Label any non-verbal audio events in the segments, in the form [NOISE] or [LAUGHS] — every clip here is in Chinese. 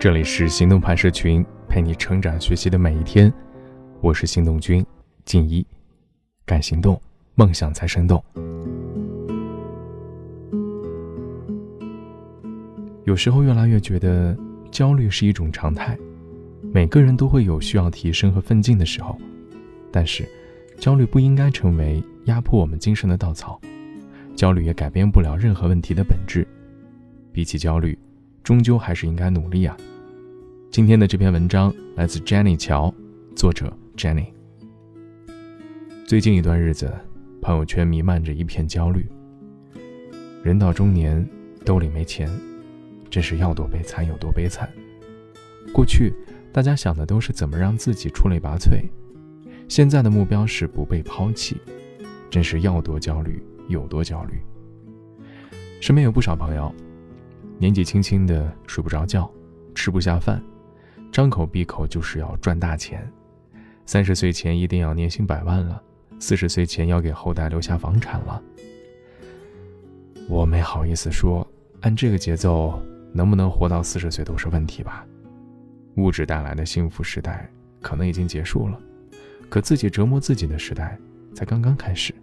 这里是行动派社群，陪你成长学习的每一天。我是行动君静一，敢行动，梦想才生动。有时候越来越觉得焦虑是一种常态，每个人都会有需要提升和奋进的时候，但是焦虑不应该成为压迫我们精神的稻草，焦虑也改变不了任何问题的本质。比起焦虑。终究还是应该努力啊！今天的这篇文章来自 Jenny 乔，作者 Jenny。最近一段日子，朋友圈弥漫着一片焦虑。人到中年，兜里没钱，真是要多悲惨有多悲惨。过去大家想的都是怎么让自己出类拔萃，现在的目标是不被抛弃，真是要多焦虑有多焦虑。身边有不少朋友。年纪轻轻的睡不着觉，吃不下饭，张口闭口就是要赚大钱。三十岁前一定要年薪百万了，四十岁前要给后代留下房产了。我没好意思说，按这个节奏，能不能活到四十岁都是问题吧。物质带来的幸福时代可能已经结束了，可自己折磨自己的时代才刚刚开始。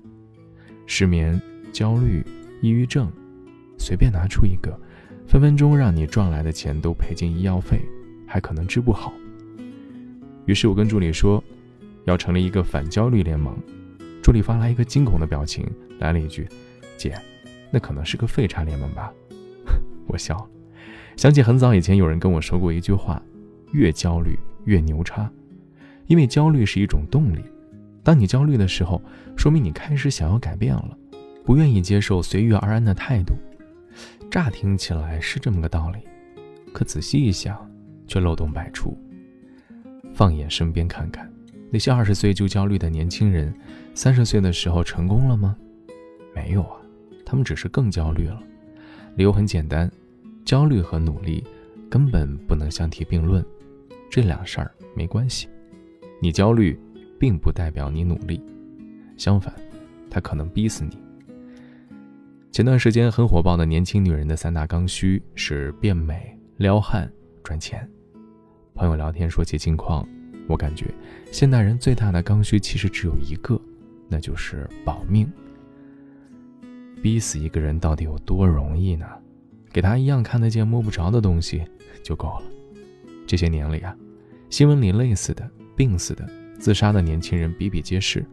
失眠、焦虑、抑郁症，随便拿出一个。分分钟让你赚来的钱都赔进医药费，还可能治不好。于是我跟助理说，要成立一个反焦虑联盟。助理发来一个惊恐的表情，来了一句：“姐，那可能是个废柴联盟吧？” [LAUGHS] 我笑了，想起很早以前有人跟我说过一句话：“越焦虑越牛叉。”因为焦虑是一种动力。当你焦虑的时候，说明你开始想要改变了，不愿意接受随遇而安的态度。乍听起来是这么个道理，可仔细一想，却漏洞百出。放眼身边看看，那些二十岁就焦虑的年轻人，三十岁的时候成功了吗？没有啊，他们只是更焦虑了。理由很简单，焦虑和努力根本不能相提并论，这俩事儿没关系。你焦虑，并不代表你努力，相反，他可能逼死你。前段时间很火爆的年轻女人的三大刚需是变美、撩汉、赚钱。朋友聊天说起近况，我感觉现代人最大的刚需其实只有一个，那就是保命。逼死一个人到底有多容易呢？给他一样看得见摸不着的东西就够了。这些年里啊，新闻里累死的、病死的、自杀的年轻人比比皆是。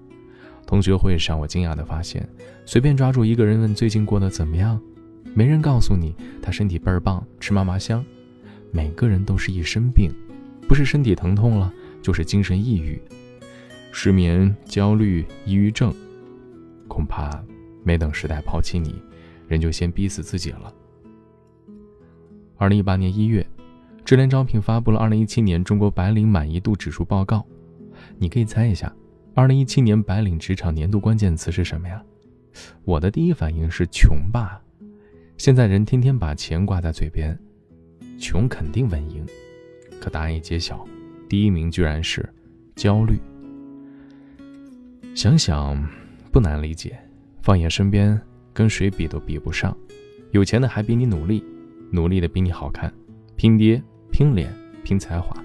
同学会上，我惊讶地发现，随便抓住一个人问最近过得怎么样，没人告诉你他身体倍儿棒，吃嘛嘛香。每个人都是一身病，不是身体疼痛了，就是精神抑郁、失眠、焦虑、抑郁症。恐怕没等时代抛弃你，人就先逼死自己了。二零一八年一月，智联招聘发布了二零一七年中国白领满意度指数报告，你可以猜一下。二零一七年白领职场年度关键词是什么呀？我的第一反应是穷吧。现在人天天把钱挂在嘴边，穷肯定稳赢。可答案一揭晓，第一名居然是焦虑。想想不难理解，放眼身边，跟谁比都比不上。有钱的还比你努力，努力的比你好看，拼爹、拼脸、拼才华，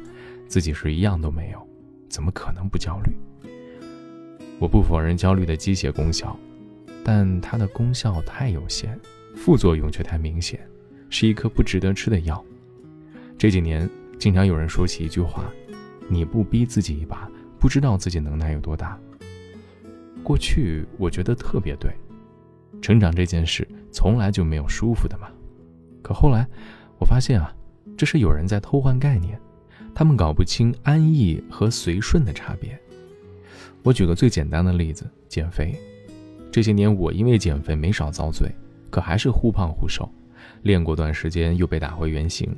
自己是一样都没有，怎么可能不焦虑？我不否认焦虑的机械功效，但它的功效太有限，副作用却太明显，是一颗不值得吃的药。这几年，经常有人说起一句话：“你不逼自己一把，不知道自己能耐有多大。”过去我觉得特别对，成长这件事从来就没有舒服的嘛。可后来，我发现啊，这是有人在偷换概念，他们搞不清安逸和随顺的差别。我举个最简单的例子，减肥。这些年我因为减肥没少遭罪，可还是忽胖忽瘦，练过段时间又被打回原形。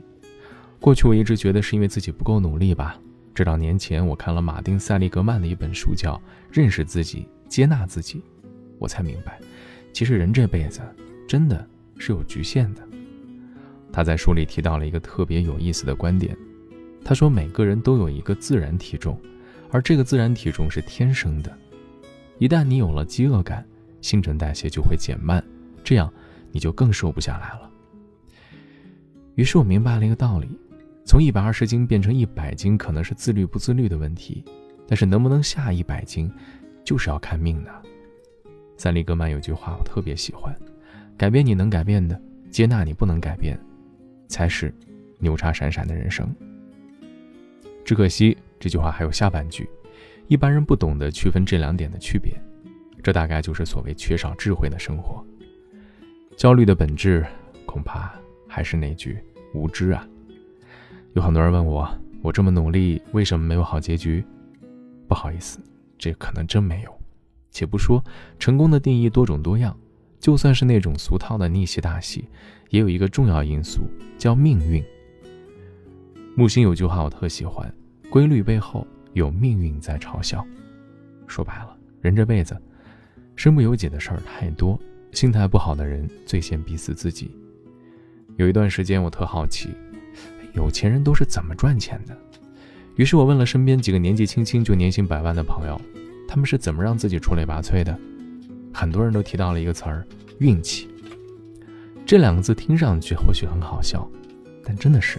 过去我一直觉得是因为自己不够努力吧，直到年前我看了马丁·塞利格曼的一本书，叫《认识自己，接纳自己》，我才明白，其实人这辈子真的是有局限的。他在书里提到了一个特别有意思的观点，他说每个人都有一个自然体重。而这个自然体重是天生的，一旦你有了饥饿感，新陈代谢就会减慢，这样你就更瘦不下来了。于是我明白了一个道理：从一百二十斤变成一百斤，可能是自律不自律的问题，但是能不能下一百斤，就是要看命的。塞利格曼有句话我特别喜欢：改变你能改变的，接纳你不能改变，才是牛叉闪闪的人生。只可惜这句话还有下半句，一般人不懂得区分这两点的区别，这大概就是所谓缺少智慧的生活。焦虑的本质，恐怕还是那句无知啊。有很多人问我，我这么努力，为什么没有好结局？不好意思，这可能真没有。且不说成功的定义多种多样，就算是那种俗套的逆袭大戏，也有一个重要因素叫命运。木星有句话我特喜欢：规律背后有命运在嘲笑。说白了，人这辈子身不由己的事儿太多，心态不好的人最先逼死自己。有一段时间我特好奇。有钱人都是怎么赚钱的？于是我问了身边几个年纪轻轻就年薪百万的朋友，他们是怎么让自己出类拔萃的？很多人都提到了一个词儿——运气。这两个字听上去或许很好笑，但真的是，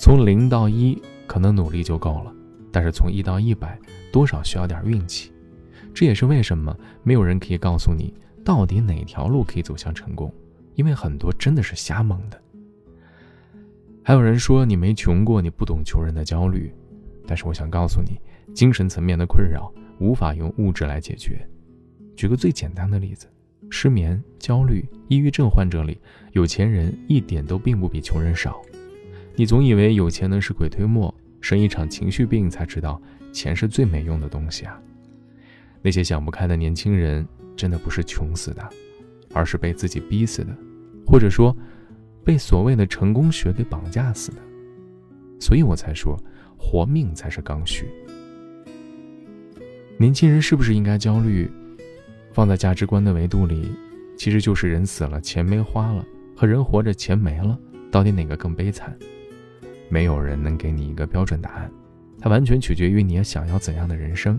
从零到一可能努力就够了，但是从一到一百，多少需要点运气。这也是为什么没有人可以告诉你到底哪条路可以走向成功，因为很多真的是瞎蒙的。还有人说你没穷过，你不懂穷人的焦虑。但是我想告诉你，精神层面的困扰无法用物质来解决。举个最简单的例子，失眠、焦虑、抑郁症患者里，有钱人一点都并不比穷人少。你总以为有钱能使鬼推磨，生一场情绪病才知道钱是最没用的东西啊！那些想不开的年轻人，真的不是穷死的，而是被自己逼死的，或者说。被所谓的成功学给绑架死的，所以我才说，活命才是刚需。年轻人是不是应该焦虑？放在价值观的维度里，其实就是人死了钱没花了，和人活着钱没了，到底哪个更悲惨？没有人能给你一个标准答案，它完全取决于你要想要怎样的人生。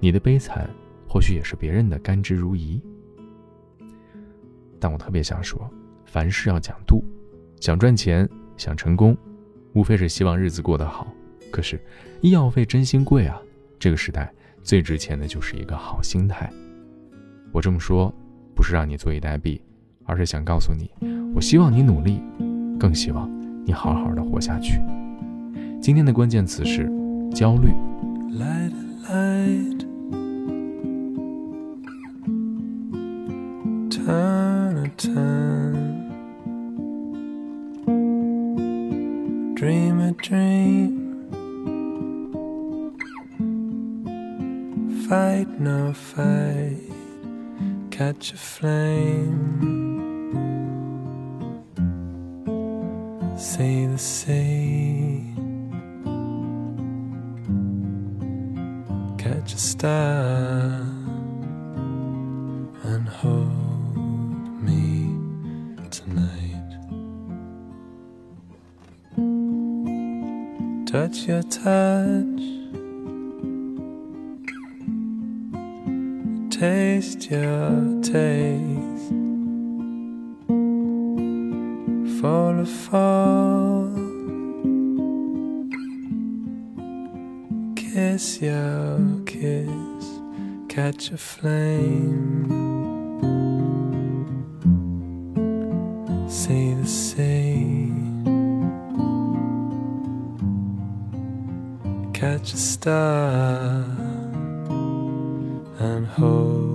你的悲惨，或许也是别人的甘之如饴。但我特别想说。凡事要讲度，想赚钱，想成功，无非是希望日子过得好。可是医药费真心贵啊！这个时代最值钱的就是一个好心态。我这么说，不是让你坐以待毙，而是想告诉你，我希望你努力，更希望你好好的活下去。今天的关键词是焦虑。A flame. Say the sea, catch a star, and hold me tonight. touch your touch, taste your taste, fall a fall, kiss your kiss, catch a flame, say the same. catch a star and hold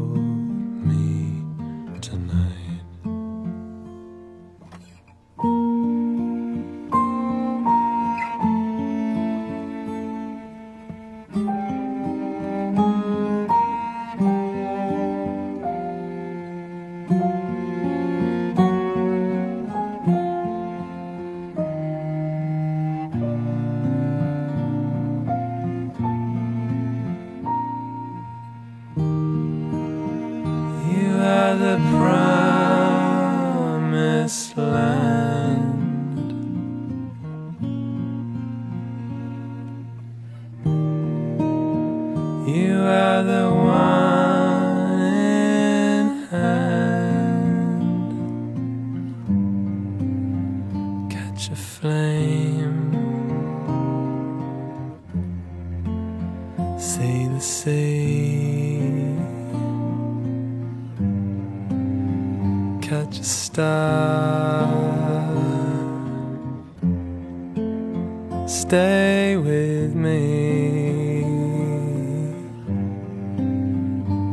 Stay with me.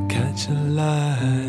Catch a light